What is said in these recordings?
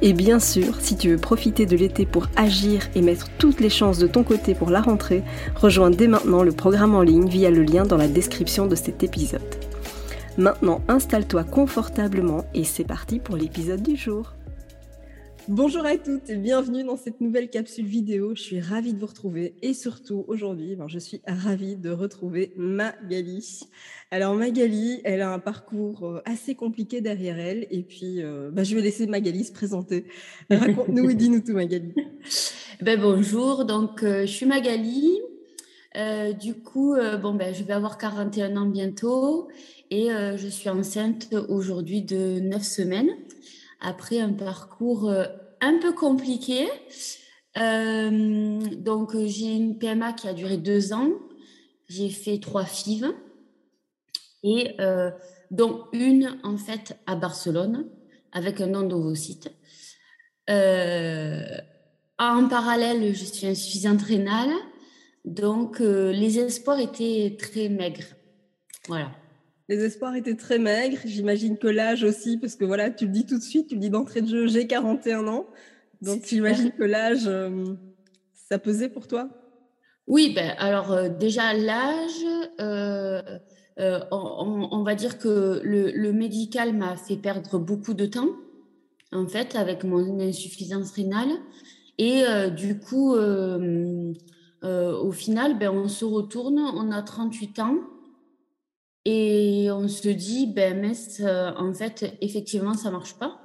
Et bien sûr, si tu veux profiter de l'été pour agir et mettre toutes les chances de ton côté pour la rentrée, rejoins dès maintenant le programme en ligne via le lien dans la description de cet épisode. Maintenant, installe-toi confortablement et c'est parti pour l'épisode du jour. Bonjour à toutes et bienvenue dans cette nouvelle capsule vidéo. Je suis ravie de vous retrouver et surtout aujourd'hui, ben, je suis ravie de retrouver Magali. Alors Magali, elle a un parcours euh, assez compliqué derrière elle et puis euh, ben, je vais laisser Magali se présenter. Raconte-nous et dis-nous tout Magali. Ben, bonjour, donc euh, je suis Magali. du coup, je vais avoir 41 ans bientôt et je suis enceinte aujourd'hui de 9 semaines après un parcours euh, un peu compliqué. Euh, donc, j'ai une PMA qui a duré deux ans. J'ai fait trois FIV et euh, dont une en fait à Barcelone avec un endovocyte. Euh, en parallèle, je suis insuffisante rénale, donc les espoirs étaient très maigres. Voilà. Les espoirs étaient très maigres. J'imagine que l'âge aussi, parce que voilà, tu le dis tout de suite, tu le dis d'entrée de jeu, j'ai 41 ans. Donc j'imagine que l'âge, euh, ça pesait pour toi? Oui, ben, alors euh, déjà l'âge, euh, on, va dire que le, médical m'a fait perdre beaucoup de temps, en fait, avec mon insuffisance rénale. Et du coup, au final, ben, on se retourne, on a 38 ans. Et on se dit, ben, mais euh, en fait, effectivement, ça marche pas.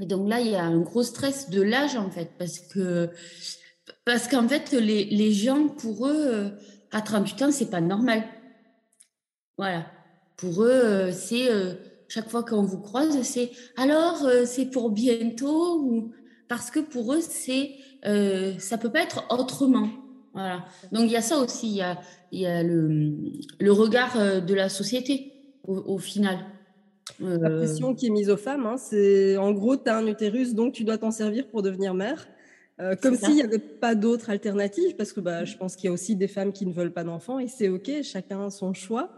Et donc là, il y a un gros stress de l'âge, en fait, parce que, parce qu'en fait, les, les, gens, pour eux, euh, à 38 ans, c'est pas normal. Voilà. Pour eux, euh, c'est chaque fois qu'on vous croise, c'est alors, c'est pour bientôt, ou parce que pour eux, c'est ça peut pas être autrement. Voilà. Donc il y a ça aussi, il y a, il y a le, le regard euh, de la société au, final. La euh, pression qui est mise aux femmes, hein, c'est en gros, tu as un utérus, donc tu dois t'en servir pour devenir mère. Euh, comme s'il n'y avait pas d'autre alternative, parce que bah, je pense qu'il y a aussi des femmes qui ne veulent pas d'enfants et c'est OK, chacun son choix.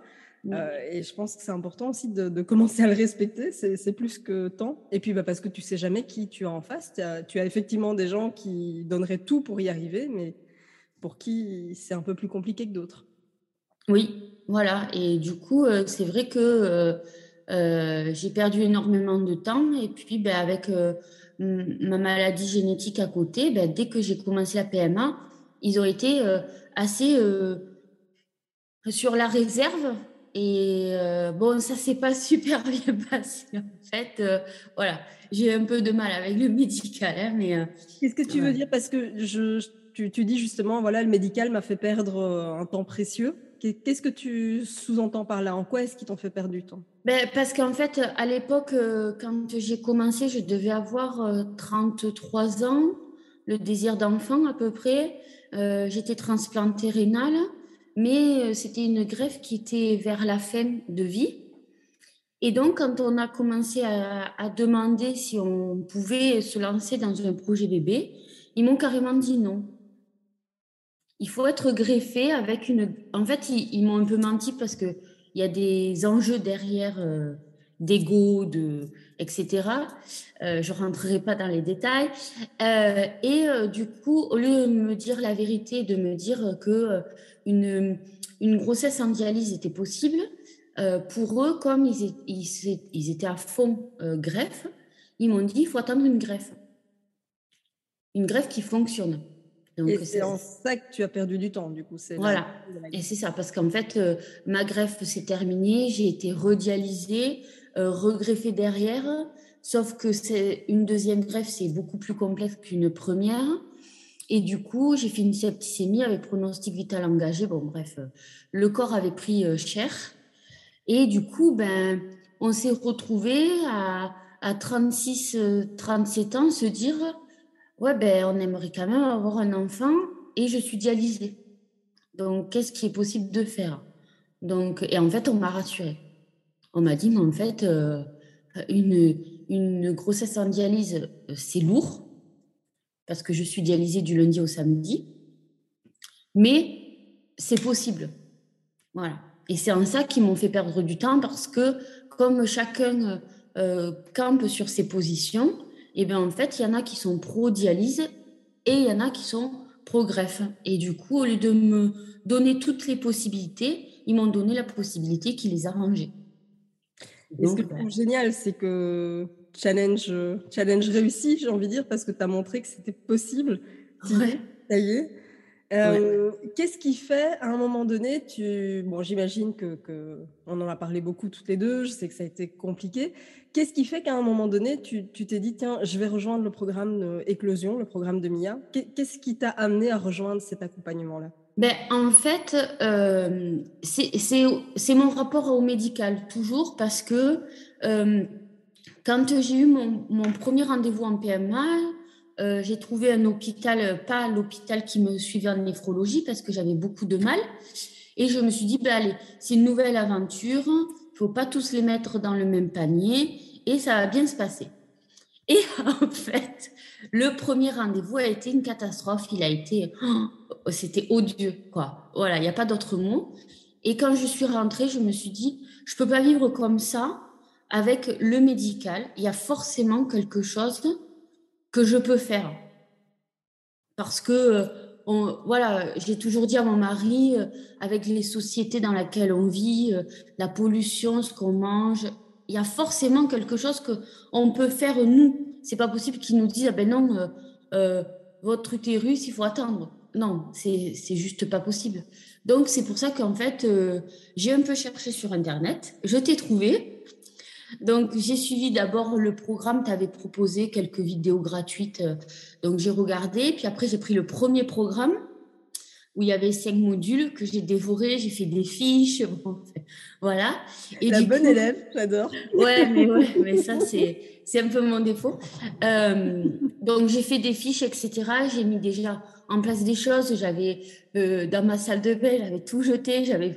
et je pense que c'est important aussi de, de, commencer à le respecter, c'est plus que temps. Et puis bah, parce que tu sais jamais qui tu as en face. As, tu as effectivement des gens qui donneraient tout pour y arriver, mais pour qui c'est un peu plus compliqué que d'autres. Oui, voilà. Et du coup, euh, c'est vrai que euh, euh, j'ai perdu énormément de temps. Et puis, ben, avec ma maladie génétique à côté, ben, dès que j'ai commencé la PMA, ils ont été assez sur la réserve. Et bon, ça s'est pas super bien passé. En fait, voilà, j'ai un peu de mal avec le médical. Hein, mais qu'est-ce que tu veux dire? Parce que je tu, dis justement, voilà, le médical m'a fait perdre euh, un temps précieux. Qu'est-ce que tu sous-entends par là? En quoi est-ce qu'ils t'ont fait perdre du temps? Ben, Parce qu'en fait, à l'époque, euh, quand j'ai commencé, je devais avoir 33 euh, ans, le désir d'enfant à peu près. J'étais transplantée rénale, mais c'était une greffe qui était vers la fin de vie. Et donc, quand on a commencé à, à demander si on pouvait se lancer dans un projet bébé, ils m'ont carrément dit non il faut être greffé avec une. En fait, ils, m'ont un peu menti parce que il y a des enjeux derrière euh, d'ego, de etc. Euh, je rentrerai pas dans les détails. Euh, et euh, du coup, au lieu de me dire la vérité, de me dire que une, une grossesse en dialyse était possible, pour eux, comme ils, ils, ils étaient à fond greffe, ils m'ont dit il faut attendre une greffe, une greffe qui fonctionne. Et c'est en ça que tu as perdu du temps, du coup. Voilà, et c'est ça, parce qu'en fait, euh, ma greffe s'est terminée, j'ai été redialysée, euh, regreffée derrière, sauf que c'est une deuxième greffe, c'est beaucoup plus complexe qu'une première. Et du coup, j'ai fait une septicémie avec pronostic vital engagé. Bon, bref, euh, le corps avait pris cher. Et du coup, ben, on s'est retrouvés à, à 36, 37 ans se dire ouais, ben, on aimerait quand même avoir un enfant et je suis dialysée. Donc, qu'est-ce qui est possible de faire? Donc, Et en fait, on m'a rassurée. On m'a dit, mais en fait, euh, une, une grossesse en dialyse, euh, c'est lourd, parce que je suis dialysée du lundi au samedi, mais c'est possible. Voilà. Et c'est en ça qu'ils m'ont fait perdre du temps, parce que comme chacun euh, campe sur ses positions, et eh bien en fait, il y en a qui sont pro-dialyse et il y en a qui sont pro-greffe. Et du coup, au lieu de me donner toutes les possibilités, ils m'ont donné la possibilité qui les arrangeait. Et ce que je trouve génial, c'est que challenge, challenge réussi, j'ai envie de dire, parce que tu as montré que c'était possible. Ouais. Ça y est. Euh, qu'est-ce qui fait, à un moment donné, tu... Bon, j'imagine que, que, on en a parlé beaucoup toutes les deux, je sais que ça a été compliqué. Qu'est-ce qui fait qu'à un moment donné, tu t'es dit, tiens, je vais rejoindre le programme Éclosion, le programme de MIA? Qu'est-ce qui t'a amené à rejoindre cet accompagnement-là? Ben, En fait, euh, c'est mon rapport au médical, toujours, parce que euh, quand j'ai eu mon, mon premier rendez-vous en PMA, euh, j'ai trouvé un hôpital, euh, pas l'hôpital qui me suivait en néphrologie parce que j'avais beaucoup de mal. Et je me suis dit, ben allez, c'est une nouvelle aventure, il faut pas tous les mettre dans le même panier et ça va bien se passer. Et en fait, le premier rendez-vous a été une catastrophe. Il a été, oh, c'était odieux, quoi. Voilà, il n'y a pas d'autre mot. Et quand je suis rentrée, je me suis dit, je peux pas vivre comme ça avec le médical. Il y a forcément quelque chose que je peux faire. Parce que, euh, on, voilà, j'ai toujours dit à mon mari, euh, avec les sociétés dans lesquelles on vit, euh, la pollution, ce qu'on mange, il y a forcément quelque chose que on peut faire nous. C'est pas possible qu'ils nous disent, ah ben non, votre utérus, il faut attendre. Non, c'est juste pas possible. Donc, c'est pour ça qu'en fait, j'ai un peu cherché sur Internet. Je t'ai trouvé. Donc, j'ai suivi d'abord le programme, tu avais proposé quelques vidéos gratuites. Euh, donc, j'ai regardé. Puis après, j'ai pris le premier programme où il y avait cinq modules que j'ai dévorés. J'ai fait des fiches. voilà. Et La bonne élève, j'adore. Ouais, mais, ouais, mais ça, c'est, c'est un peu mon défaut. Euh, donc, j'ai fait des fiches, etc. J'ai mis déjà en place des choses. J'avais, euh, dans ma salle de bain, j'avais tout jeté. J'avais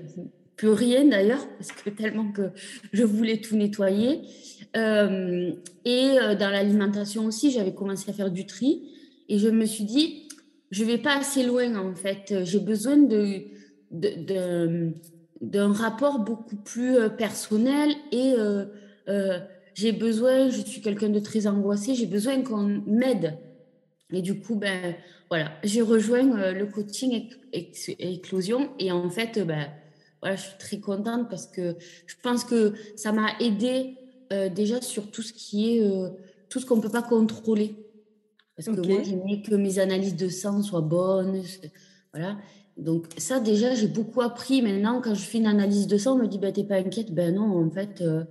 plus rien d'ailleurs, parce que tellement que je voulais tout nettoyer. Euh, et euh, dans l'alimentation aussi, j'avais commencé à faire du tri. Et je me suis dit, je vais pas assez loin en fait. J'ai besoin de, d'un rapport beaucoup plus euh, personnel et j'ai besoin, je suis quelqu'un de très angoissé, j'ai besoin qu'on m'aide. Et du coup, ben voilà, j'ai rejoint le coaching éclosion et en fait, ben, voilà, je suis très contente parce que je pense que ça m'a aidé euh, déjà sur tout ce qui est euh, tout ce qu'on ne peut pas contrôler. Parce que moi, j'aimais que mes analyses de sang soient bonnes. Voilà. Donc, ça, déjà, j'ai beaucoup appris. Maintenant, quand je fais une analyse de sang, on me dit bah, T'es pas inquiète Ben non, en fait, euh,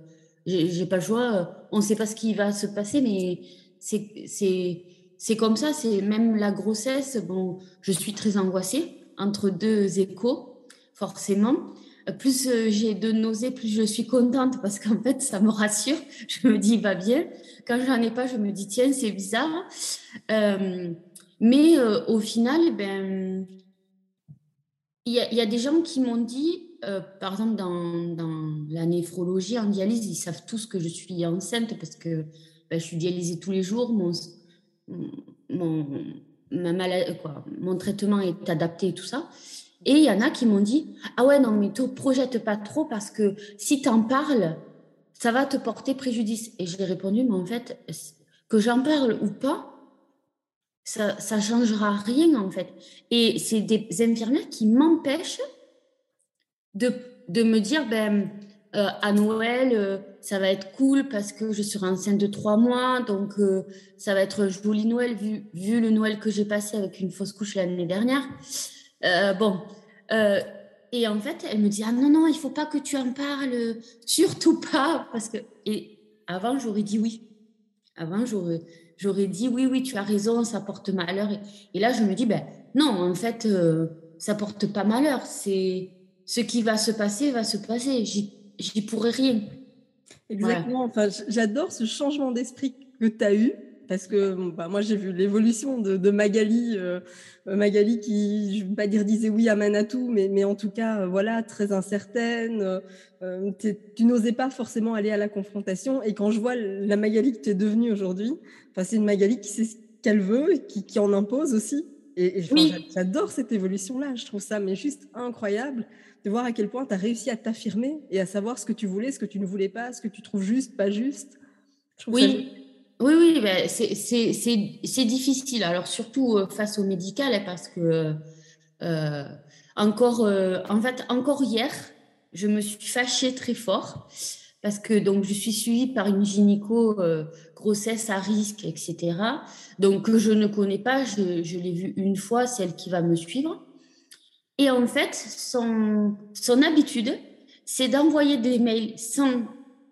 j'ai pas le choix. On ne sait pas ce qui va se passer, mais c'est comme ça. C'est même la grossesse. Bon, je suis très angoissée entre deux échos, forcément plus euh, j'ai de nausées, plus je suis contente parce qu'en fait, ça me rassure. Je me dis, va bien. Quand j'en ai pas, je me dis, tiens, c'est bizarre. Euh, mais euh, au final, ben, il y, y, a des gens qui m'ont dit, par exemple, dans, dans, la néphrologie, en dialyse, ils savent tous que je suis enceinte parce que ben, je suis dialysée tous les jours. Mon, mon traitement est adapté et tout ça. Et il y en a qui m'ont dit Ah ouais, non, mais te projette pas trop parce que si tu en parles, ça va te porter préjudice. Et j'ai répondu Mais en fait, que j'en parle ou pas, ça ne changera rien en fait. Et c'est des infirmières qui m'empêchent de, de, me dire ben, à Noël, ça va être cool parce que je serai enceinte de trois mois, donc ça va être joli Noël vu, vu le Noël que j'ai passé avec une fausse couche l'année dernière. Bon, et en fait, elle me dit ah non non, il faut pas que tu en parles, surtout pas parce que et avant j'aurais dit oui, avant j'aurais j'aurais dit oui oui tu as raison, ça porte malheur et, là je me dis ben non en fait ça porte pas malheur, c'est ce qui va se passer va se passer. J'y pourrais rien. Exactement. Enfin, j'adore ce changement d'esprit que tu as eu parce que bah, moi j'ai vu l'évolution de, Magali, euh, Magali qui, je ne vais pas dire disait oui à Manatou, mais, mais en tout cas, euh, voilà, très incertaine. Euh, tu n'osais pas forcément aller à la confrontation. Et quand je vois la Magali que tu es devenue aujourd'hui, enfin, c'est une Magali qui sait ce qu'elle veut, qui, qui en impose aussi. Et, j'adore cette évolution-là. Je trouve ça mais juste incroyable de voir à quel point tu as réussi à t'affirmer et à savoir ce que tu voulais, ce que tu ne voulais pas, ce que tu trouves juste, pas juste. oui. Oui, oui, ben, c'est difficile. Alors surtout euh, face au médical, hein, parce que euh, encore, euh, en fait, encore hier, je me suis fâchée très fort parce que donc je suis suivie par une gynéco grossesse à risque, etc. Donc que je ne connais pas, je, je l'ai vue une fois, c'est elle qui va me suivre. Et en fait, son, son habitude, c'est d'envoyer des mails sans,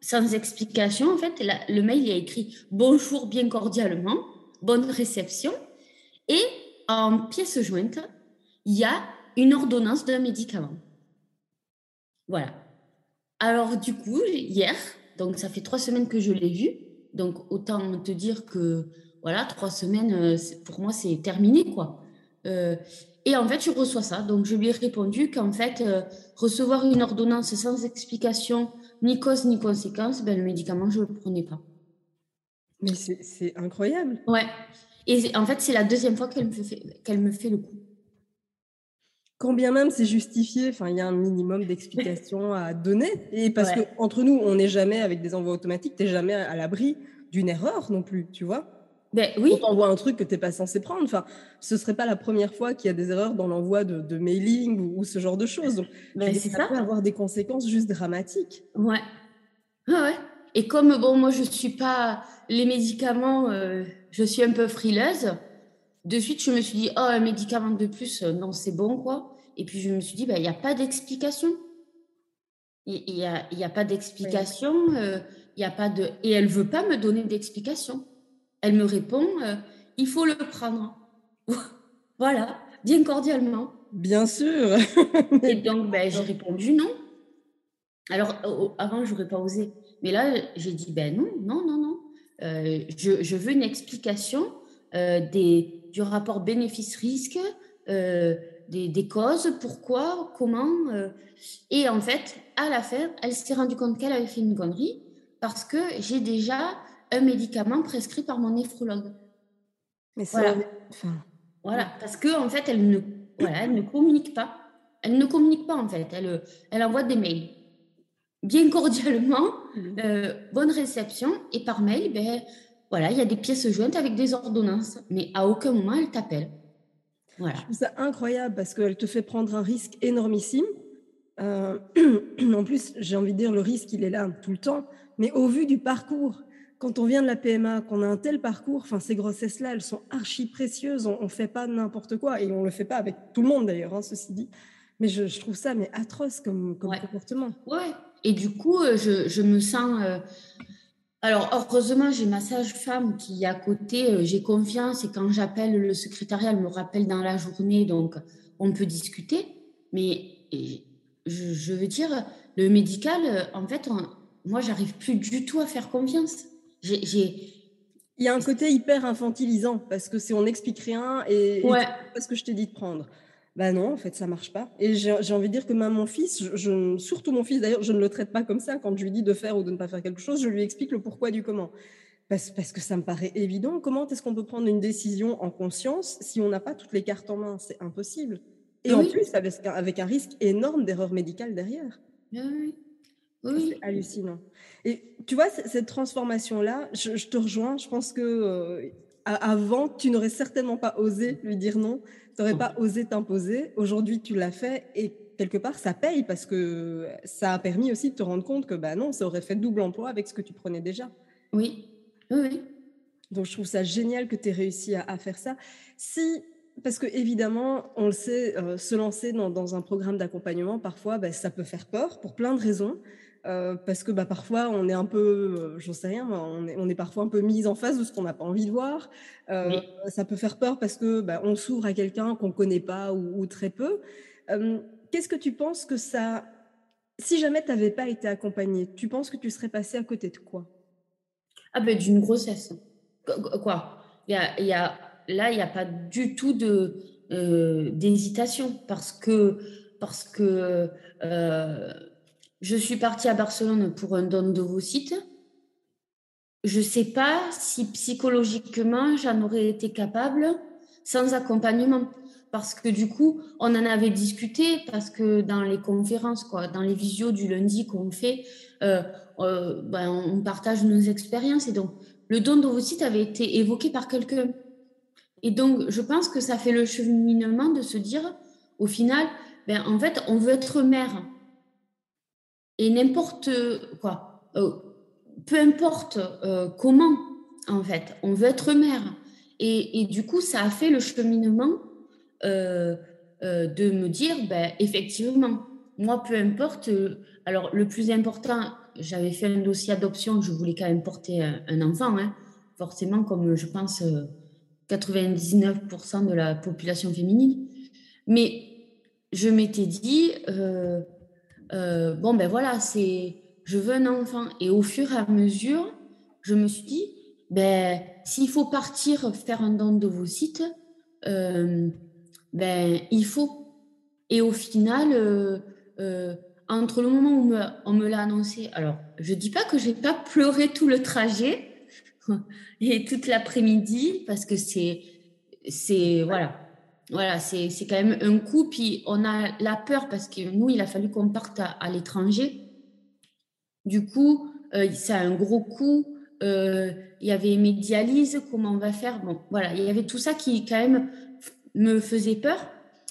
sans explication. En fait, le mail il a écrit bonjour bien cordialement, bonne réception. Et en pièce jointe, il y a une ordonnance d'un médicament. Voilà. Alors, du coup, hier, donc ça fait trois semaines que je l'ai vu. Donc, autant te dire que, voilà, trois semaines, euh, pour moi, c'est terminé, quoi. Euh, et en fait, je reçois ça. Donc, je lui ai répondu qu'en fait, euh, recevoir une ordonnance sans explication, ni cause ni conséquence, ben, le médicament, je ne le prenais pas. Mais c'est incroyable. Ouais. Et en fait, c'est la deuxième fois qu'elle me, fait, me fait le coup. Quand bien même c'est justifié, il y a un minimum d'explications à donner. Et parce que qu'entre nous, on n'est jamais avec des envois automatiques, tu n'es jamais à l'abri d'une erreur non plus, tu vois. Ben, oui. On t'envoie un truc que tu n'es pas censé prendre. Enfin, ce serait pas la première fois qu'il y a des erreurs dans l'envoi de, mailing ou, ce genre de choses. Donc, ben, c'est ça, peut avoir des conséquences juste dramatiques. Ouais. ouais. Et comme bon, moi je suis pas les médicaments, euh, je suis un peu frileuse. De suite, je me suis dit oh un médicament de plus, euh, non c'est bon quoi. Et puis je me suis dit ben il n'y a pas d'explication. Il n'y a, y a pas d'explication. Euh, il y a pas de et elle veut pas me donner d'explication. Elle me répond, euh, il faut le prendre. voilà, bien cordialement. Bien sûr. Et donc, ben, j'ai répondu non. Alors, avant, je n'aurais pas osé. Mais là, j'ai dit, ben non, non, non, non. Euh, je, veux une explication euh, des, du rapport bénéfice-risque, des, des, causes, pourquoi, comment. et en fait, à la fin, elle s'est rendue compte qu'elle avait fait une connerie parce que j'ai déjà un médicament prescrit par mon néphrologue. Mais voilà. voilà, parce que en fait, elle ne, voilà, elle ne communique pas. Elle ne communique pas en fait. Elle, elle envoie des mails bien cordialement, mmh. euh, bonne réception, et par mail, ben voilà, il y a des pièces jointes avec des ordonnances, mais à aucun moment elle t'appelle. Voilà. C'est incroyable parce qu'elle te fait prendre un risque énormissime. Euh, en plus, j'ai envie de dire, le risque, il est là tout le temps, mais au vu du parcours quand on vient de la PMA, qu'on a un tel parcours, enfin ces grossesses-là, elles sont archi précieuses. On ne fait pas n'importe quoi et on le fait pas avec tout le monde d'ailleurs, hein, ceci dit. Mais je, trouve ça mais atroce comme, comportement. Ouais. Et du coup, euh, je, me sens. Euh, alors heureusement, j'ai ma sage-femme qui est à côté. Euh, j'ai confiance et quand j'appelle le secrétariat, elle me rappelle dans la journée, donc on peut discuter. Mais je, veux dire, le médical, en fait, moi, j'arrive plus du tout à faire confiance. J'ai. Il y a un côté hyper infantilisant parce que si on n'explique rien et, parce que je t'ai dit de prendre. Ben non, en fait, ça marche pas. Et j'ai envie de dire que même mon fils, je, surtout mon fils d'ailleurs, je ne le traite pas comme ça. Quand je lui dis de faire ou de ne pas faire quelque chose, je lui explique le pourquoi du comment. Parce, parce que ça me paraît évident. Comment est-ce qu'on peut prendre une décision en conscience si on n'a pas toutes les cartes en main? C'est impossible. Et en plus, avec, avec un risque énorme d'erreur médicale derrière. Oui. C'est hallucinant. Et tu vois, cette transformation-là, je, te rejoins. Je pense que euh, avant, tu n'aurais certainement pas osé lui dire non. Tu n'aurais pas osé t'imposer. Aujourd'hui, tu l'as fait. Et quelque part, ça paye parce que ça a permis aussi de te rendre compte que bah non, ça aurait fait double emploi avec ce que tu prenais déjà. Oui, oui, Donc je trouve ça génial que tu aies réussi à, faire ça. Si, parce que évidemment, on le sait, euh, se lancer dans, un programme d'accompagnement, parfois, bah, ça peut faire peur pour plein de raisons. Euh, parce que bah, parfois on est un peu, euh, j'en sais rien, on est, on est, parfois un peu mis en face de ce qu'on n'a pas envie de voir. Ça peut faire peur parce que bah, on s'ouvre à quelqu'un qu'on ne connaît pas ou, ou très peu. Qu'est-ce que tu penses que ça... Si jamais tu n'avais pas été accompagnée, tu penses que tu serais passée à côté de quoi? Ah ben d'une grossesse. Quoi? Il y a, Là, il n'y a pas du tout de euh, d'hésitation parce que, parce que euh, je suis partie à Barcelone pour un don sites. Je ne sais pas si psychologiquement j'en aurais été capable sans accompagnement parce que du coup, on en avait discuté, parce que dans les conférences, quoi, dans les visios du lundi qu'on fait, euh, euh, ben, on partage nos expériences. Et donc, le don d'ovocytes avait été évoqué par quelqu'un. Et donc, je pense que ça fait le cheminement de se dire, au final, ben, en fait, on veut être mère. Et n'importe quoi, euh, peu importe comment, en fait, on veut être mère. Et, du coup, ça a fait le cheminement euh, euh, de me dire, ben, effectivement, moi, peu importe. Euh, alors, le plus important, j'avais fait un dossier adoption, je voulais quand même porter un, enfant, hein, forcément, comme je pense 99% de la population féminine. Mais je m'étais dit, bon, ben voilà, c'est, je veux un enfant. Et au fur et à mesure, je me suis dit, ben, s'il faut partir faire un don de vos sites, ben, il faut. Et au final, euh, euh, entre le moment où on me l'a annoncé, alors je dis pas que j'ai pas pleuré tout le trajet et toute l'après-midi parce que c'est, c'est voilà, voilà, c'est, quand même un coup. Puis on a la peur parce que nous, il a fallu qu'on parte à, l'étranger. Du coup, euh, c'est un gros coup. il y avait mes dialyses, comment on va faire? Bon, voilà, il y avait tout ça qui quand même me faisait peur.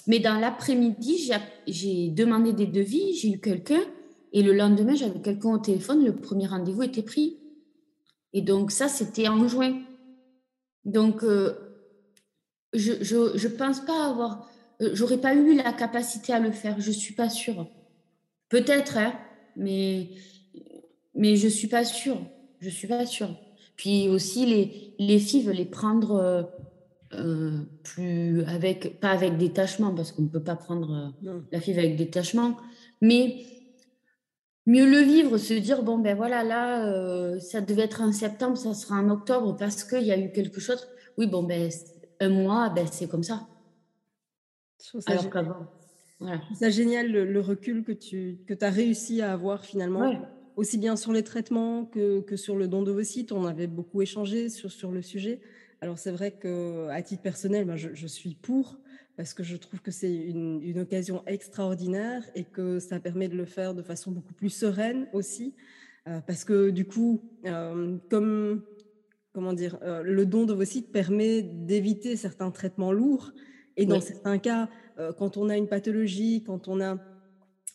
Mais dans l'après-midi, j'ai demandé des devis, j'ai eu quelqu'un, et le lendemain, j'avais quelqu'un au téléphone, le premier rendez-vous était pris. Et donc ça, c'était en juin. Donc, euh, je ne pense pas avoir... Euh, j'aurais pas eu la capacité à le faire, je suis pas sûre. Peut-être, hein, mais, mais je suis pas sûre. Je suis pas sûre. Puis aussi, les, les filles veulent les prendre... Euh, euh, plus avec, pas avec détachement, parce qu'on ne peut pas prendre euh, la FIV avec détachement, mais mieux le vivre, se dire, bon, ben voilà, là, euh, ça devait être en septembre, ça sera en octobre, parce qu'il y a eu quelque chose. Oui, bon, ben, un mois, ben, c'est comme ça. Alors qu'avant. Voilà. C'est génial le, recul que tu que as réussi à avoir finalement, aussi bien sur les traitements que, que sur le don de vos sites. On avait beaucoup échangé sur, sur le sujet. Alors c'est vrai que à titre personnel, ben, je, suis pour parce que je trouve que c'est une, occasion extraordinaire et que ça permet de le faire de façon beaucoup plus sereine aussi, euh, parce que du coup, euh, comme comment dire, euh, le don de vos sites permet d'éviter certains traitements lourds. Et dans certains cas, quand on a une pathologie, quand on a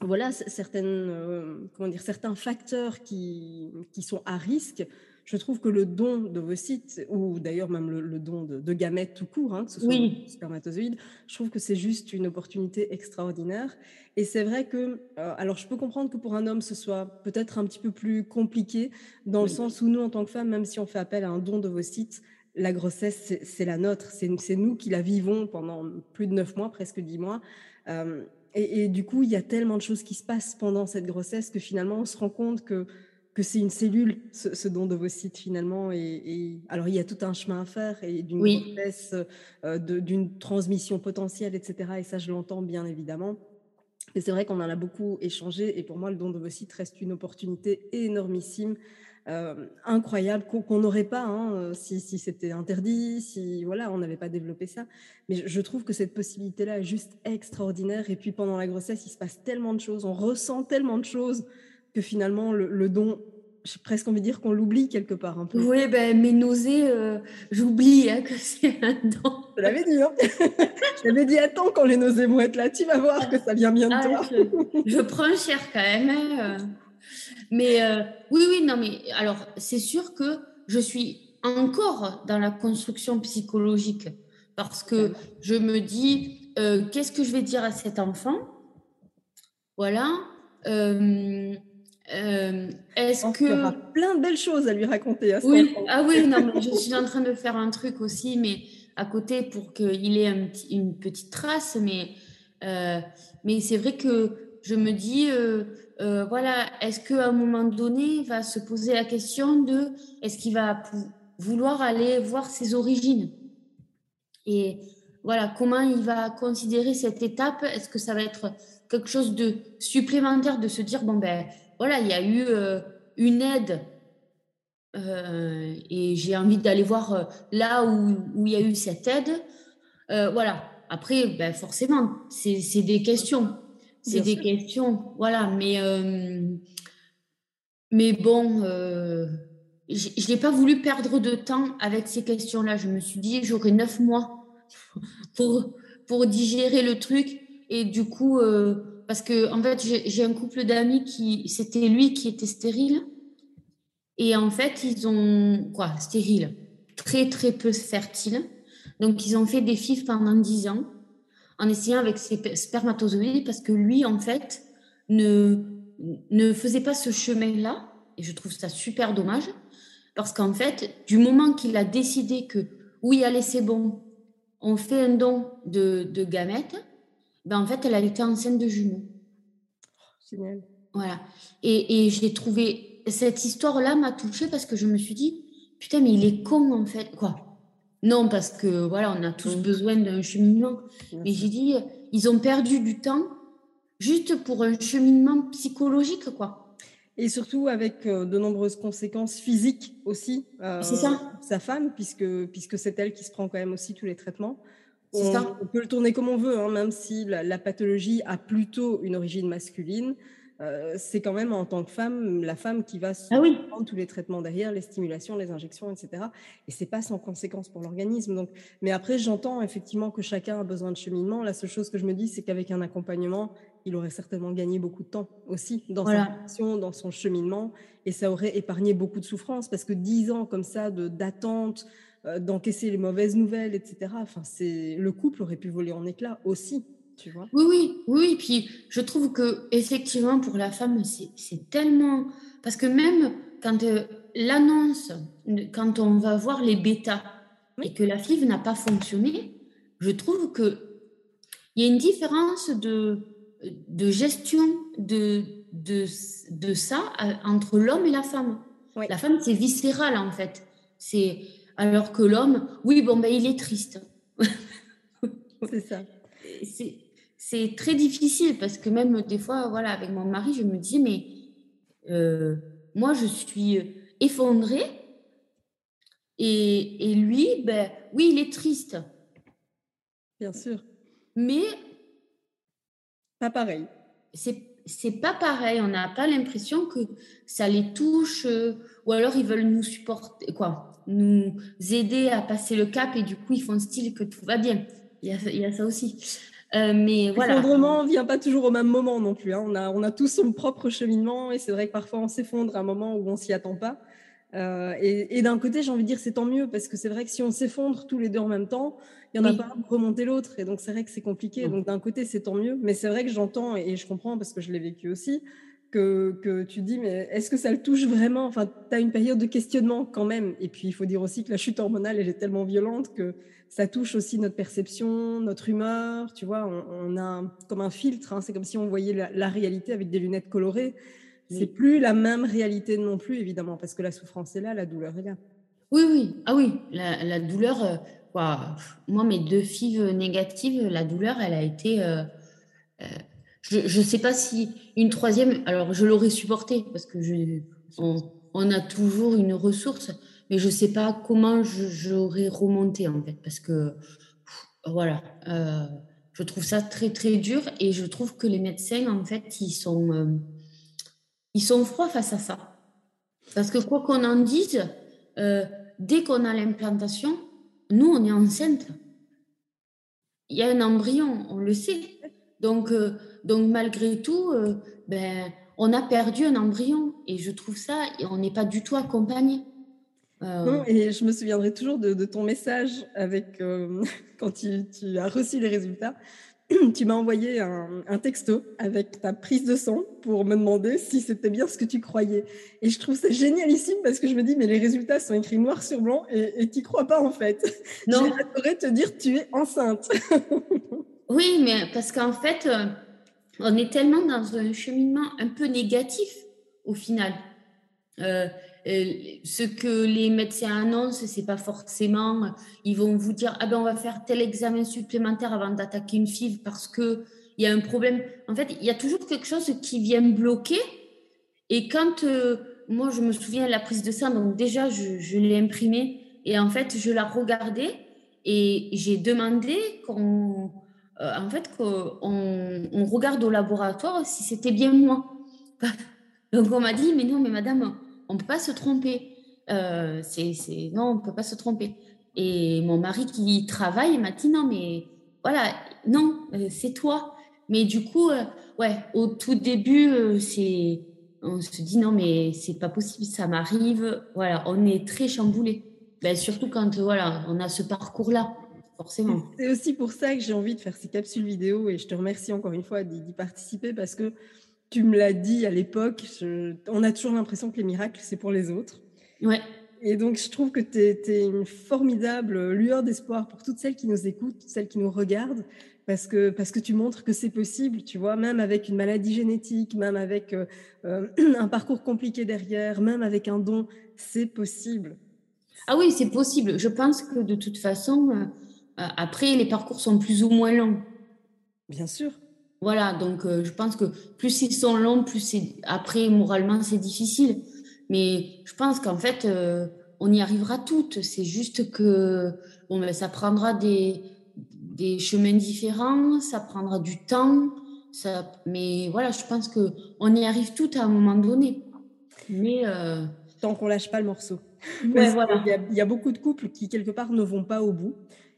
voilà certaines comment dire certains facteurs qui, qui sont à risque je trouve que le don de vos sites, ou d'ailleurs même le, don de, gamètes tout court, hein, que ce soit oui. spermatozoïdes, je trouve que c'est juste une opportunité extraordinaire. Et c'est vrai que, euh, alors je peux comprendre que pour un homme, ce soit peut-être un petit peu plus compliqué, dans le sens où nous, en tant que femmes, même si on fait appel à un don de vos sites, la grossesse, c'est la nôtre, c'est nous qui la vivons pendant plus de neuf mois, presque dix mois. Euh, et, et, du coup, il y a tellement de choses qui se passent pendant cette grossesse que finalement, on se rend compte que que c'est une cellule, ce, don de vos sites finalement. Et, alors il y a tout un chemin à faire et d'une oui. Euh, d'une transmission potentielle, etc. Et ça, je l'entends bien évidemment. Et c'est vrai qu'on en a beaucoup échangé. Et pour moi, le don de vos sites reste une opportunité énormissime, euh, incroyable, qu'on n'aurait pas hein, si, c'était interdit, si voilà, on n'avait pas développé ça. Mais je trouve que cette possibilité-là est juste extraordinaire. Et puis pendant la grossesse, il se passe tellement de choses, on ressent tellement de choses que finalement le, don j'ai presque envie de dire qu'on l'oublie quelque part un peu. Oui, ben, mes nausées, euh, j'oublie hein, que c'est un don. Je l'avais dit, hein Je l'avais dit, attends quand les nausées vont être là, tu vas voir que ça vient bientôt. Ah, je, je, prends cher quand même. Hein, euh. Mais euh, oui, oui, non, mais alors, c'est sûr que je suis encore dans la construction psychologique parce que je me dis, qu'est-ce que je vais dire à cet enfant? Voilà. Euh, est-ce que. Il y aura plein de belles choses à lui raconter à oui. Ah oui, non, mais je suis en train de faire un truc aussi, mais à côté pour qu'il ait une petite trace. Mais, euh, mais c'est vrai que je me dis, euh, voilà, est-ce qu'à un moment donné, il va se poser la question de est-ce qu'il va vouloir aller voir ses origines? Et voilà, comment il va considérer cette étape? Est-ce que ça va être quelque chose de supplémentaire de se dire, bon, ben voilà, il y a eu euh, une aide euh, et j'ai envie d'aller voir euh, là où, il y a eu cette aide. voilà. Après, ben forcément, c'est des questions. C'est des questions. Voilà. Mais, mais bon, je n'ai pas voulu perdre de temps avec ces questions-là. Je me suis dit, j'aurai neuf mois pour, pour digérer le truc. Et du coup, parce que en fait j'ai un couple d'amis qui c'était lui qui était stérile. Et en fait ils ont quoi stérile. Très très peu fertile. Donc ils ont fait des FIV pendant 10 ans en essayant avec ses spermatozoïdes parce que lui en fait ne ne faisait pas ce chemin là et je trouve ça super dommage. Parce qu'en fait du moment qu'il a décidé que oui allez c'est bon on fait un don de, de gamètes ben, en fait, elle a été enceinte de jumeaux. Génial. Voilà. Et, et j'ai trouvé cette histoire-là m'a touchée parce que je me suis dit, putain, mais il est con en fait. Quoi? Non, parce que voilà, on a tous mmh. besoin d'un cheminement. Mais j'ai dit, ils ont perdu du temps juste pour un cheminement psychologique, quoi. Et surtout avec euh, de nombreuses conséquences physiques aussi. Euh, c'est ça. Sa femme, puisque, puisque c'est elle qui se prend quand même aussi tous les traitements. On, ça. on, peut le tourner comme on veut, hein, même si la, pathologie a plutôt une origine masculine. Euh, c'est quand même en tant que femme, la femme qui va ah prendre tous les traitements derrière, les stimulations, les injections, etc. Et c'est pas sans conséquence pour l'organisme. Donc, mais après, j'entends effectivement que chacun a besoin de cheminement. La seule chose que je me dis, c'est qu'avec un accompagnement, il aurait certainement gagné beaucoup de temps aussi dans sa formation, dans son cheminement, et ça aurait épargné beaucoup de souffrance parce que dix ans comme ça de d'attente, euh, d'encaisser les mauvaises nouvelles, etc. Enfin, c'est le couple aurait pu voler en éclats aussi. Tu vois oui, oui, oui. Puis je trouve que effectivement pour la femme, c'est tellement parce que même quand euh, l'annonce, quand on va voir les bêtas et que la FIV n'a pas fonctionné, je trouve que il y a une différence de, de gestion de, de, de ça euh, entre l'homme et la femme. La femme, c'est viscéral en fait. C'est alors que l'homme, oui, bon, ben, il est triste. c'est ça. C'est très difficile parce que même des fois, voilà, avec mon mari, je me dis, mais euh, moi, je suis effondrée. Et, et, lui, ben, oui, il est triste. Bien sûr. Mais. Pas pareil. C'est pas pareil. On n'a pas l'impression que ça les touche. Euh, ou alors ils veulent nous supporter. Quoi nous aider à passer le cap et du coup ils font style que tout va bien. Il y a, ça aussi. Euh, mais voilà. L'effondrement vient pas toujours au même moment non plus. Hein. On, a, on a tous son propre cheminement et c'est vrai que parfois on s'effondre à un moment où on s'y attend pas. Euh, et, d'un côté, j'ai envie de dire c'est tant mieux parce que c'est vrai que si on s'effondre tous les deux en même temps, il y en a pas un pour remonter l'autre et donc c'est vrai que c'est compliqué. Mm. Donc d'un côté, c'est tant mieux, mais c'est vrai que j'entends et je comprends parce que je l'ai vécu aussi que, que tu dis, mais est-ce que ça le touche vraiment? Enfin, tu as une période de questionnement quand même. Et puis, il faut dire aussi que la chute hormonale, elle est tellement violente que ça touche aussi notre perception, notre humeur. Tu vois, on, a comme un filtre. Hein. c'est comme si on voyait la, réalité avec des lunettes colorées. C'est plus la même réalité non plus, évidemment, parce que la souffrance est là, la douleur est là. Oui, oui. Ah oui, la, douleur, euh, moi, mes deux filles négatives, la douleur, elle a été... Euh, euh, je ne sais pas si une troisième, alors je l'aurais supporté parce que je, on, a toujours une ressource, mais je ne sais pas comment j'aurais remonté en fait parce que voilà, euh, je trouve ça très très dur et je trouve que les médecins en fait ils sont, ils sont froids face à ça. Parce que quoi qu'on en dise, euh, dès qu'on a l'implantation, nous, on est enceinte. Il y a un embryon, on le sait. Donc, euh, donc malgré tout, euh, ben, on a perdu un embryon. Et je trouve ça, on n'est pas du tout accompagné. Non, et je me souviendrai toujours de, ton message avec quand tu, tu, as reçu les résultats. tu m'as envoyé un, texto avec ta prise de sang pour me demander si c'était bien ce que tu croyais. Et je trouve ça génialissime parce que je me dis, mais les résultats sont écrits noir sur blanc et tu n'y crois pas en fait. Non. J'aimerais te dire, tu es enceinte. oui, mais parce qu'en fait, euh, on est tellement dans un cheminement un peu négatif au final. Euh, ce que les médecins annoncent, c'est pas forcément. Ils vont vous dire ah ben on va faire tel examen supplémentaire avant d'attaquer une FIV parce que il y a un problème. En fait, il y a toujours quelque chose qui vient bloquer. Et quand euh, moi je me souviens de la prise de sang, donc déjà je, l'ai imprimée et en fait je la regardais et j'ai demandé qu'on euh, en fait qu'on on regarde au laboratoire si c'était bien moi. Donc on m'a dit mais non mais madame on ne peut pas se tromper. Euh, c'est, non, on peut pas se tromper. Et mon mari qui travaille m'a dit non, mais voilà, non, euh, c'est toi. Mais du coup, euh, ouais, au tout début, c'est, on se dit non, mais c'est pas possible, ça m'arrive. Voilà, on est très chamboulé. Ben, surtout quand voilà, on a ce parcours-là. Forcément. C'est aussi pour ça que j'ai envie de faire ces capsules vidéo et je te remercie encore une fois d'y participer parce que tu me l'as dit à l'époque, on a toujours l'impression que les miracles, c'est pour les autres. Ouais. Et donc, je trouve que tu es, une formidable lueur d'espoir pour toutes celles qui nous écoutent, toutes celles qui nous regardent, parce que, parce que tu montres que c'est possible, tu vois, même avec une maladie génétique, même avec euh, euh, un parcours compliqué derrière, même avec un don, c'est possible. Ah oui, c'est possible. Je pense que de toute façon, euh, après, les parcours sont plus ou moins longs. Bien sûr. Voilà, donc euh, je pense que plus ils sont longs, plus après moralement c'est difficile. Mais je pense qu'en fait euh, on y arrivera toutes. C'est juste que bon, ben, ça prendra des, des chemins différents, ça prendra du temps. Ça, mais voilà, je pense que on y arrive toutes à un moment donné. Mais euh, tant qu'on lâche pas le morceau. voilà. il y a beaucoup de couples qui quelque part ne vont pas au bout.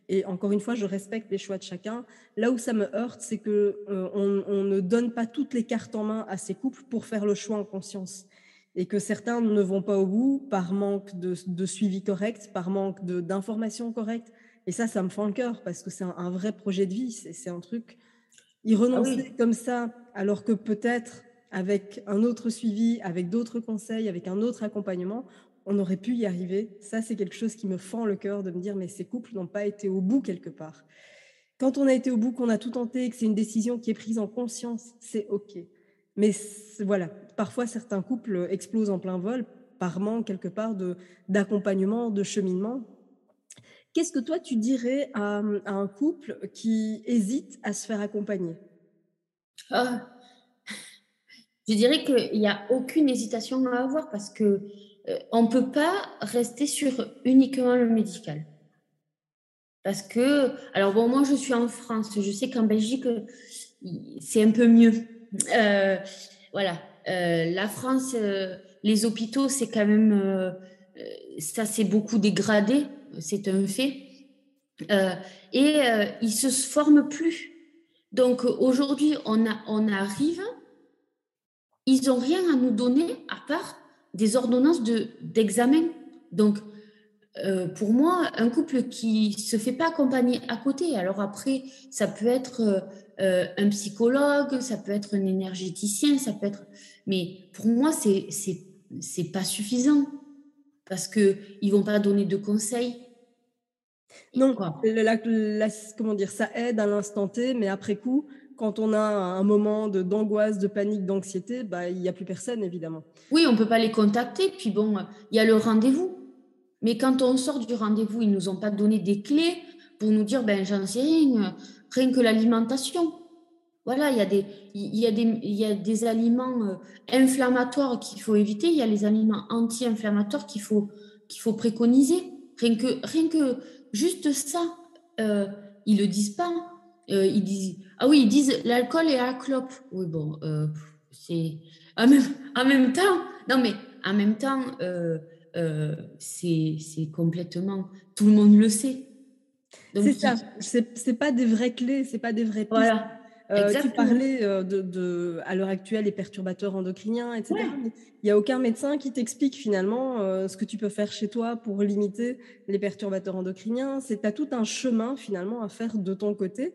Et encore une fois, je respecte les choix de chacun. Là où ça me heurte, c'est que euh, on, ne donne pas toutes les cartes en main à ces couples pour faire le choix en conscience. Et que certains ne vont pas au bout par manque de, suivi correct, par manque d'informations correctes. Et ça, ça me fend le cœur parce que c'est un, vrai projet de vie. C'est un truc. Y renoncer ah comme ça, alors que peut-être avec un autre suivi, avec d'autres conseils, avec un autre accompagnement, on aurait pu y arriver. Ça, c'est quelque chose qui me fend le cœur de me dire, mais ces couples n'ont pas été au bout quelque part. Quand on a été au bout, qu'on a tout tenté, que c'est une décision qui est prise en conscience, c'est OK. Mais voilà, parfois certains couples explosent en plein vol par manque quelque part d'accompagnement, de cheminement. Qu'est-ce que toi tu dirais à, un couple qui hésite à se faire accompagner? Ah, Je dirais qu'il n'y a aucune hésitation à avoir parce que euh, on ne peut pas rester sur uniquement le médical. Parce que, alors bon, moi je suis en France, je sais qu'en Belgique, c'est un peu mieux. Euh, voilà, euh, la France, les hôpitaux, c'est quand même, ça c'est beaucoup dégradé, c'est un fait. et ils se forment plus. Donc aujourd'hui, on, on arrive, ils n'ont rien à nous donner à part des ordonnances de, d'examen. Donc, euh, pour moi, un couple qui se fait pas accompagner à côté, alors après, ça peut être euh, un psychologue, ça peut être un énergéticien, ça peut être, mais pour moi, c'est c'est pas suffisant parce que ils vont pas donner de conseils. Non, comment dire, ça aide à l'instant T, mais après coup, quand on a un moment d'angoisse, de panique, d'anxiété, bah, il n'y a plus personne, évidemment. Oui, on ne peut pas les contacter. Puis bon, il y a le rendez-vous. Mais quand on sort du rendez-vous, ils ne nous ont pas donné des clés pour nous dire, ben, j'en sais rien, rien que l'alimentation. Voilà, il y a des, y y a des aliments euh, inflammatoires qu'il faut éviter. Il y a les aliments anti-inflammatoires qu'il faut, faut préconiser. Rien que, rien que juste ça, euh, ils le disent pas. Euh, ils disent ah oui ils disent l'alcool et la clope oui bon euh, c'est en même, en même temps non mais en même temps, c'est complètement. Tout le monde le sait. C'est ça. C'est pas des vraies clés, c'est pas des vraies pistes. Voilà. Euh, tu parlais euh, de, à l'heure actuelle, les perturbateurs endocriniens, etc. il n'y a aucun médecin qui t'explique finalement euh, ce que tu peux faire chez toi pour limiter les perturbateurs endocriniens. Tu as tout un chemin finalement à faire de ton côté.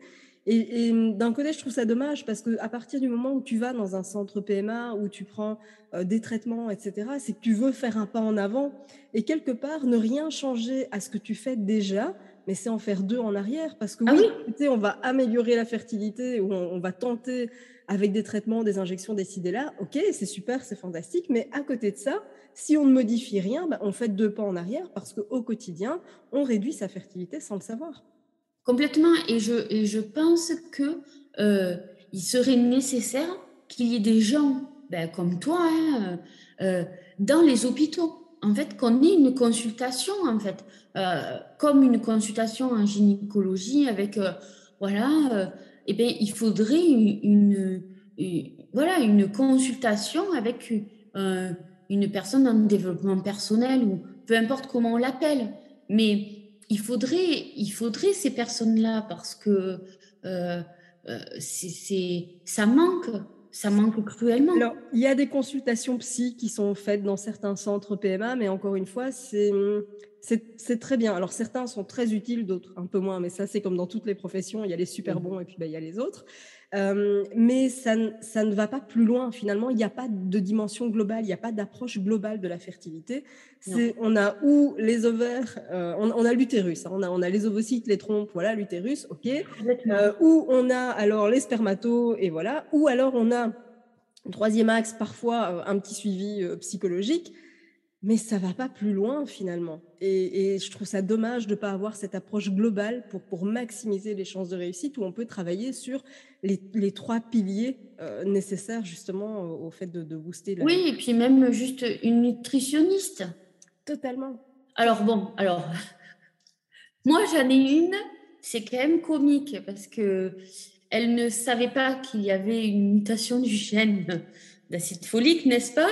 Et, d'un côté, je trouve ça dommage parce qu'à partir du moment où tu vas dans un centre PMA, où tu prends des traitements, etc., c'est que tu veux faire un pas en avant et quelque part ne rien changer à ce que tu fais déjà, mais c'est en faire deux en arrière parce que ah oui, on va améliorer la fertilité ou on, va tenter avec des traitements, des injections, des là. Ok, c'est super, c'est fantastique, mais à côté de ça, si on ne modifie rien, bah, on fait deux pas en arrière parce qu'au quotidien, on réduit sa fertilité sans le savoir. Complètement, et je, pense que euh, il serait nécessaire qu'il y ait des gens ben, comme toi hein, euh, dans les hôpitaux. En fait, qu'on ait une consultation, en fait, euh, comme une consultation en gynécologie avec, voilà, eh bien, il faudrait une, voilà, une consultation avec une personne en développement personnel ou peu importe comment on l'appelle. Mais il faudrait, il faudrait ces personnes-là parce que c'est, ça manque ça manque cruellement. Alors, il y a des consultations psy qui sont faites dans certains centres PMA, mais encore une fois, c'est c'est très bien. Alors, certains sont très utiles, d'autres un peu moins, mais ça, c'est comme dans toutes les professions, il y a les super mmh. bons et puis ben, il y a les autres. Euh, mais ça, ça, ne va pas plus loin. Finalement, il n'y a pas de dimension globale, il n'y a pas d'approche globale de la fertilité. On a où les ovaires, euh, on, a l'utérus, hein. on, a, on a les ovocytes, les trompes, voilà, l'utérus, ok. Euh, où on a alors les spermatos, et voilà. Ou alors on a, troisième axe, parfois un petit suivi psychologique mais ça va pas plus loin finalement. Et, je trouve ça dommage de ne pas avoir cette approche globale pour, pour maximiser les chances de réussite où on peut travailler sur les, les trois piliers euh, nécessaires justement au, fait de, booster la... Oui, et puis même juste une nutritionniste. Totalement. Alors bon, alors, moi j'en ai une, c'est quand même comique parce que elle ne savait pas qu'il y avait une mutation du gène d'acide folique, n'est-ce pas?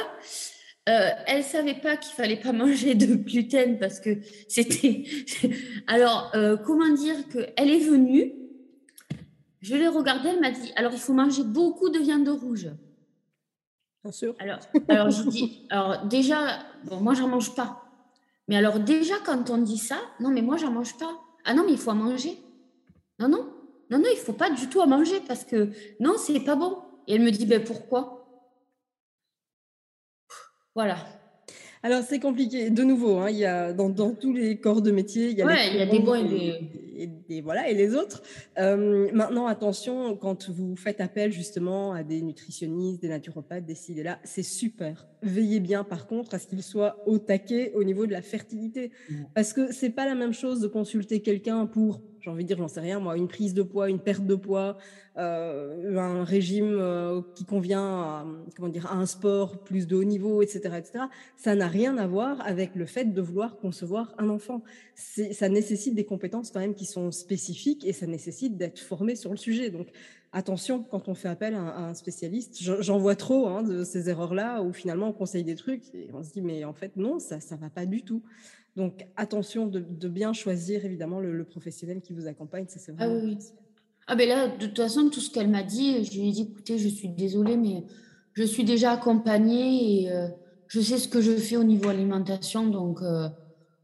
Euh, elle savait pas qu'il fallait pas manger de gluten parce que c'était. alors, euh, comment dire que elle est venue. Je l'ai regardée, elle m'a dit alors il faut manger beaucoup de viande rouge. Bien sûr. Alors, alors j'ai dit alors déjà bon moi j'en mange pas. Mais alors déjà quand on dit ça non mais moi j'en mange pas. Ah non mais il faut en manger. Non non non non il faut pas du tout en manger parce que non c'est pas bon. Et elle me dit ben pourquoi? Voilà. Alors, c'est compliqué. De nouveau, hein, il y a, dans, tous les corps de métier, il y a, il y a des bons et des et, voilà, et les autres. Euh, maintenant, attention, quand vous faites appel justement à des nutritionnistes, des naturopathes, des ci, là, c'est super. Veillez bien, par contre, à ce qu'ils soient au taquet au niveau de la fertilité. Mmh. Parce que c'est pas la même chose de consulter quelqu'un pour, j'ai envie de dire, j'en sais rien, moi, une prise de poids, une perte de poids, euh, un régime euh, qui convient à, comment dire, à un sport plus de haut niveau, etc., etc. Ça n'a rien à voir avec le fait de vouloir concevoir un enfant. Ça nécessite des compétences quand même qui sont spécifiques et ça nécessite d'être formé sur le sujet. Donc attention quand on fait appel à, un spécialiste. J'en vois trop hein, de ces erreurs-là où finalement on conseille des trucs et on se dit mais en fait non, ça ça va pas du tout. Donc attention de, bien choisir évidemment le, professionnel qui vous accompagne. Ça, ah oui. Ah ben là, de toute façon, tout ce qu'elle m'a dit, je lui ai dit, écoutez, je suis désolée, mais je suis déjà accompagnée et euh, je sais ce que je fais au niveau alimentation, donc euh,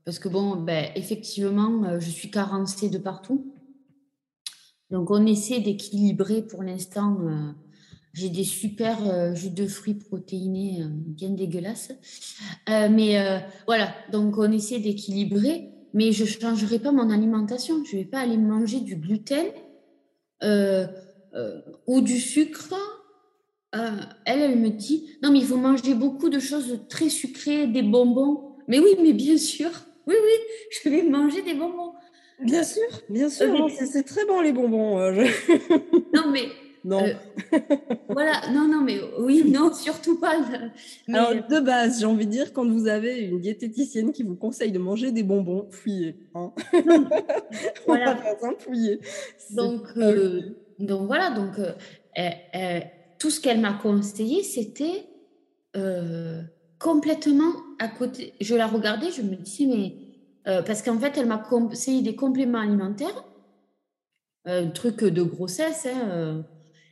parce que bon, ben, effectivement, euh, je suis carencée de partout. Donc, on essaie d'équilibrer pour l'instant. Euh, j'ai des super euh, jus de fruits protéinés bien dégueulasses. mais voilà, donc on essaie d'équilibrer. Mais je ne changerai pas mon alimentation. Je ne vais pas aller manger du gluten ou du sucre. elle, elle me dit, non, mais il faut manger beaucoup de choses très sucrées, des bonbons. Mais oui, mais bien sûr. Oui, oui, je vais manger des bonbons. Bien sûr, bien sûr. c'est très bon les bonbons. Euh, non, mais. Non. Euh, voilà, non, non, mais oui, non, surtout pas. Alors, de base, j'ai envie de dire, quand vous avez une diététicienne qui vous conseille de manger des bonbons, fouillez. Hein. voilà. fouillez. Donc, euh, donc, voilà, donc, tout ce qu'elle m'a conseillé, c'était complètement à côté. Je la regardais, je me disais, mais. parce qu'en fait, elle m'a conseillé des compléments alimentaires, un truc de grossesse, hein,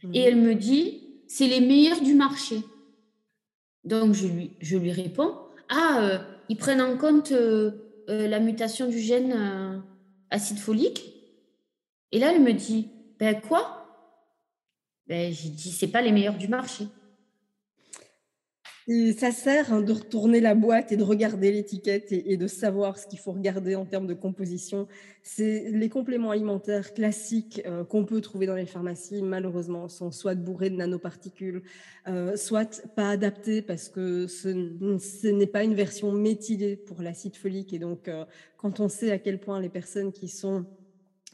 et mmh. elle me dit, c'est les meilleurs du marché. Donc, je lui, réponds, ah, ils prennent en compte la mutation du gène acide folique? Et là, elle me dit, ben quoi? Ben, J'ai dit, c'est pas les meilleurs du marché. Et ça sert hein, de retourner la boîte et de regarder l'étiquette et, de savoir ce qu'il faut regarder en termes de composition. C'est les compléments alimentaires classiques euh, qu'on peut trouver dans les pharmacies, malheureusement, sont soit bourrés de nanoparticules, euh, soit pas adaptés parce que ce, n'est pas une version méthylée pour l'acide folique. Et donc, euh, quand on sait à quel point les personnes qui sont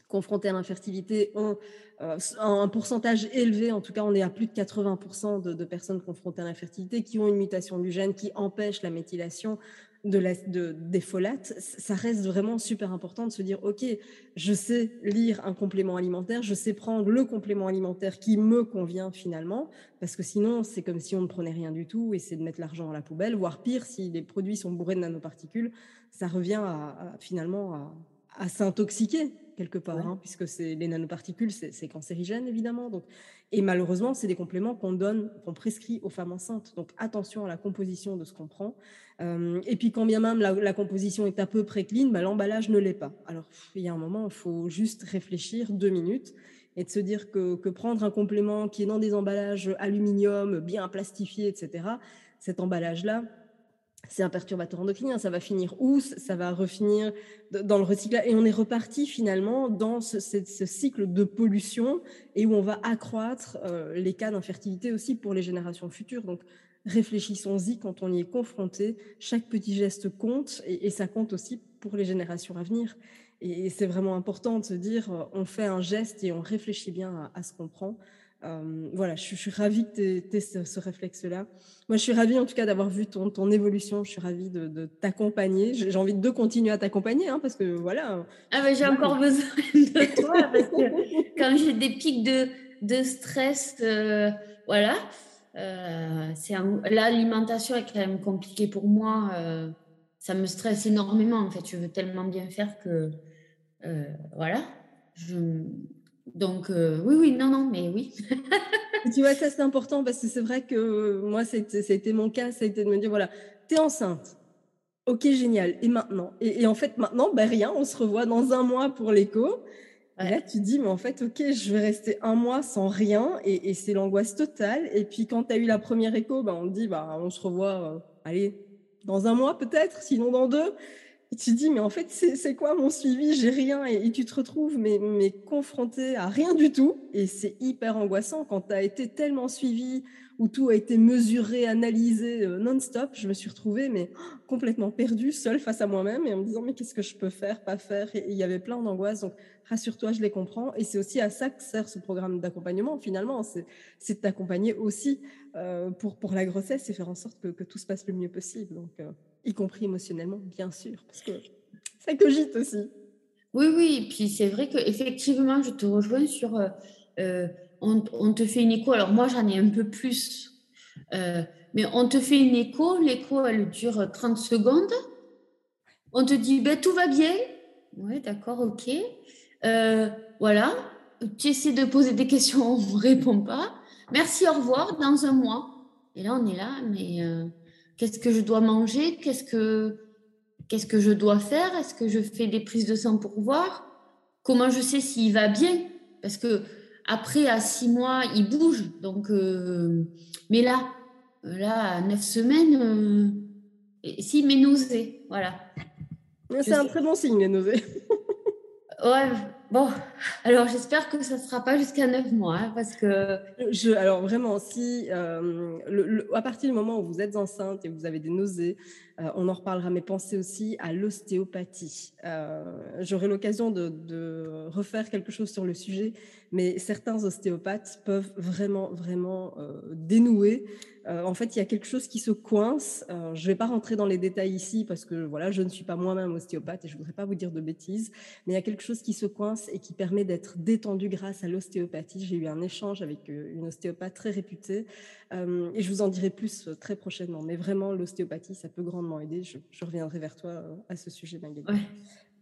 confrontés à l'infertilité ont euh, un pourcentage élevé, en tout cas on est à plus de 80% de, personnes confrontées à l'infertilité qui ont une mutation du gène qui empêche la méthylation de des folates, ça reste vraiment super important de se dire, OK, je sais lire un complément alimentaire, je sais prendre le complément alimentaire qui me convient finalement, parce que sinon c'est comme si on ne prenait rien du tout et c'est de mettre l'argent à la poubelle, voire pire, si les produits sont bourrés de nanoparticules, ça revient finalement à s'intoxiquer quelque part, hein, puisque c'est les nanoparticules, c'est cancérigène évidemment. Donc, et malheureusement, c'est des compléments qu'on donne, qu'on prescrit aux femmes enceintes. Donc attention à la composition de ce qu'on prend. Euh, et puis quand bien même la, composition est à peu près clean, bah, l'emballage ne l'est pas. Alors il y a un moment, il faut juste réfléchir deux minutes et de se dire que, que prendre un complément qui est dans des emballages aluminium bien plastifiés, etc. Cet emballage-là, c'est un perturbateur endocrinien, ça va finir où Ça va refinir dans le recyclage. Et on est reparti finalement dans ce, cycle de pollution et où on va accroître euh, les cas d'infertilité aussi pour les générations futures. Donc réfléchissons-y quand on y est confronté. Chaque petit geste compte et, ça compte aussi pour les générations à venir. Et, c'est vraiment important de se dire, euh, on fait un geste et on réfléchit bien à ce qu'on prend. Euh, voilà, je, suis ravie que tu aies, ce, réflexe-là. Moi, je suis ravie en tout cas d'avoir vu ton, évolution. Je suis ravie de, t'accompagner. J'ai envie de continuer à t'accompagner hein, parce que voilà. Ah, j'ai encore besoin de toi parce que quand j'ai des pics de, stress, euh, voilà. Euh, L'alimentation est quand même compliquée pour moi. Euh, ça me stresse énormément en fait. Je veux tellement bien faire que voilà. Donc, euh, oui, oui, non, non, mais oui. tu vois, ça, c'est important parce que c'est vrai que moi, ça a été mon cas, ça a été de me dire, voilà, t'es enceinte. Ok, génial. Et maintenant? Et, en fait, maintenant, ben, rien, on se revoit dans un mois pour l'écho. là, tu dis, mais en fait, ok, je vais rester un mois sans rien et, c'est l'angoisse totale. Et puis, quand tu as eu la première écho, ben, on te dit, bah, on se revoit, euh, allez, dans un mois peut-être, sinon dans deux. Et tu dis, mais en fait, c'est quoi mon suivi? J'ai rien. Et, tu te retrouves mais, mais confronté à rien du tout. Et c'est hyper angoissant quand tu as été tellement suivi, où tout a été mesuré, analysé euh, non-stop. Je me suis retrouvée mais complètement perdue, seule face à moi-même et en me disant, mais qu'est-ce que je peux faire, pas faire? Et il y avait plein d'angoisses. Donc, rassure-toi, je les comprends. Et c'est aussi à ça que sert ce programme d'accompagnement, finalement. C'est de t'accompagner aussi euh, pour, pour la grossesse et faire en sorte que, que, tout se passe le mieux possible. Donc, euh, y compris émotionnellement, bien sûr, parce que ça cogite aussi. Oui, oui, et puis c'est vrai qu'effectivement, je te rejoins sur, euh, euh, on, te fait une écho, alors moi j'en ai un peu plus, euh, mais on te fait une écho, l'écho elle dure 30 secondes, on te dit, ben, tout va bien, oui, d'accord, ok, voilà, tu essaies de poser des questions, on ne répond pas, merci, au revoir, dans un mois. Et là, on est là, mais Qu'est-ce que je dois manger? Qu'est-ce que qu'est-ce que je dois faire? Est-ce que je fais des prises de sang pour voir? Comment je sais s'il va bien? Parce que après, à six mois, il bouge. Donc, euh, mais là, là, à neuf semaines, euh, s'il met nausée, voilà. C'est un très bon signe, les nausées. ouais, Bon, alors j'espère que ça ne sera pas jusqu'à 9 mois, hein, parce que... Je, alors vraiment, si, euh, à partir du moment où vous êtes enceinte et vous avez des nausées, on en reparlera, mais pensez aussi à l'ostéopathie. J'aurai l'occasion de, refaire quelque chose sur le sujet, mais certains ostéopathes peuvent vraiment, vraiment dénouer euh, en fait, il y a quelque chose qui se coince. je ne vais pas rentrer dans les détails ici parce que voilà, je ne suis pas moi-même ostéopathe et je ne voudrais pas vous dire de bêtises, mais il y a quelque chose qui se coince et qui permet d'être détendu grâce à l'ostéopathie. J'ai eu un échange avec euh, une ostéopathe très réputée euh, et je vous en dirai plus très prochainement. Mais vraiment, l'ostéopathie, ça peut grandement aider. Je, reviendrai vers toi à ce sujet, Magali.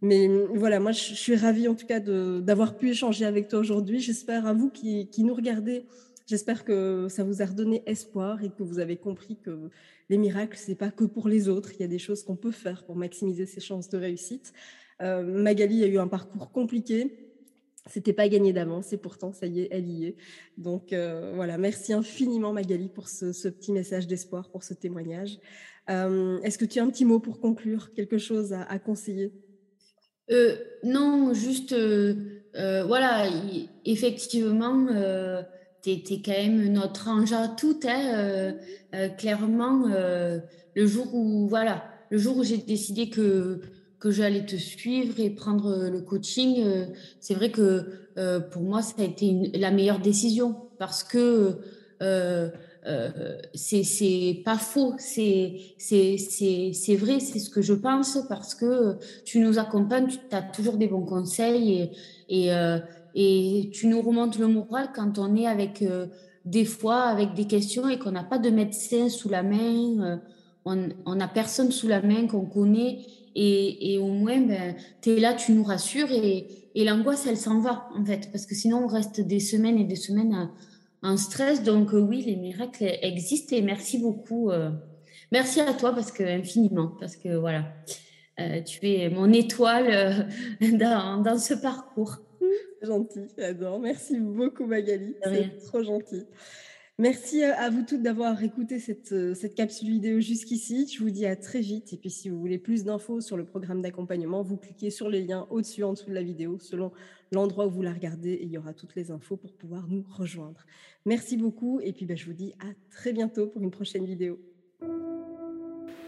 Mais voilà, moi, je suis ravie en tout cas d'avoir pu échanger avec toi aujourd'hui. J'espère à vous qui, qui nous regardez J'espère que ça vous a redonné espoir et que vous avez compris que les miracles, c'est pas que pour les autres. Il y a des choses qu'on peut faire pour maximiser ses chances de réussite. Euh, Magali a eu un parcours compliqué. C'était pas gagné d'avance et pourtant, ça y est, elle y est. Donc euh, voilà, merci infiniment Magali pour ce, petit message d'espoir, pour ce témoignage. Euh, est-ce que tu as un petit mot pour conclure, quelque chose à, conseiller? Non, juste, voilà, effectivement, tu quand même notre ange à tout. Hein, euh, euh, clairement, euh, le jour où voilà, le jour où j'ai décidé que j'allais te suivre et prendre le coaching, c'est vrai que pour moi ça a été la meilleure décision parce que euh, c'est pas faux, c'est vrai, c'est ce que je pense parce que tu nous accompagnes, tu as toujours des bons conseils et, et, et tu nous remontes le moral quand on est avec euh, des fois avec des questions et qu'on n'a pas de médecin sous la main, euh, on n'a personne sous la main qu'on connaît et, et, au moins ben, tu es là, tu nous rassures et, et l'angoisse elle s'en va en fait parce que sinon on reste des semaines et des semaines en stress. Donc euh, oui, les miracles existent et merci beaucoup. merci à toi parce que infiniment parce que voilà. tu es mon étoile dans, dans ce parcours gentil, j'adore. Merci beaucoup Magali, c'est trop gentil. Merci à vous toutes d'avoir écouté cette, euh, cette, capsule vidéo jusqu'ici. Je vous dis à très vite. Et puis, si vous voulez plus d'infos sur le programme d'accompagnement, vous cliquez sur les liens au-dessus, en dessous de la vidéo, selon l'endroit où vous la regardez. Et il y aura toutes les infos pour pouvoir nous rejoindre. Merci beaucoup. Et puis, ben, je vous dis à très bientôt pour une prochaine vidéo.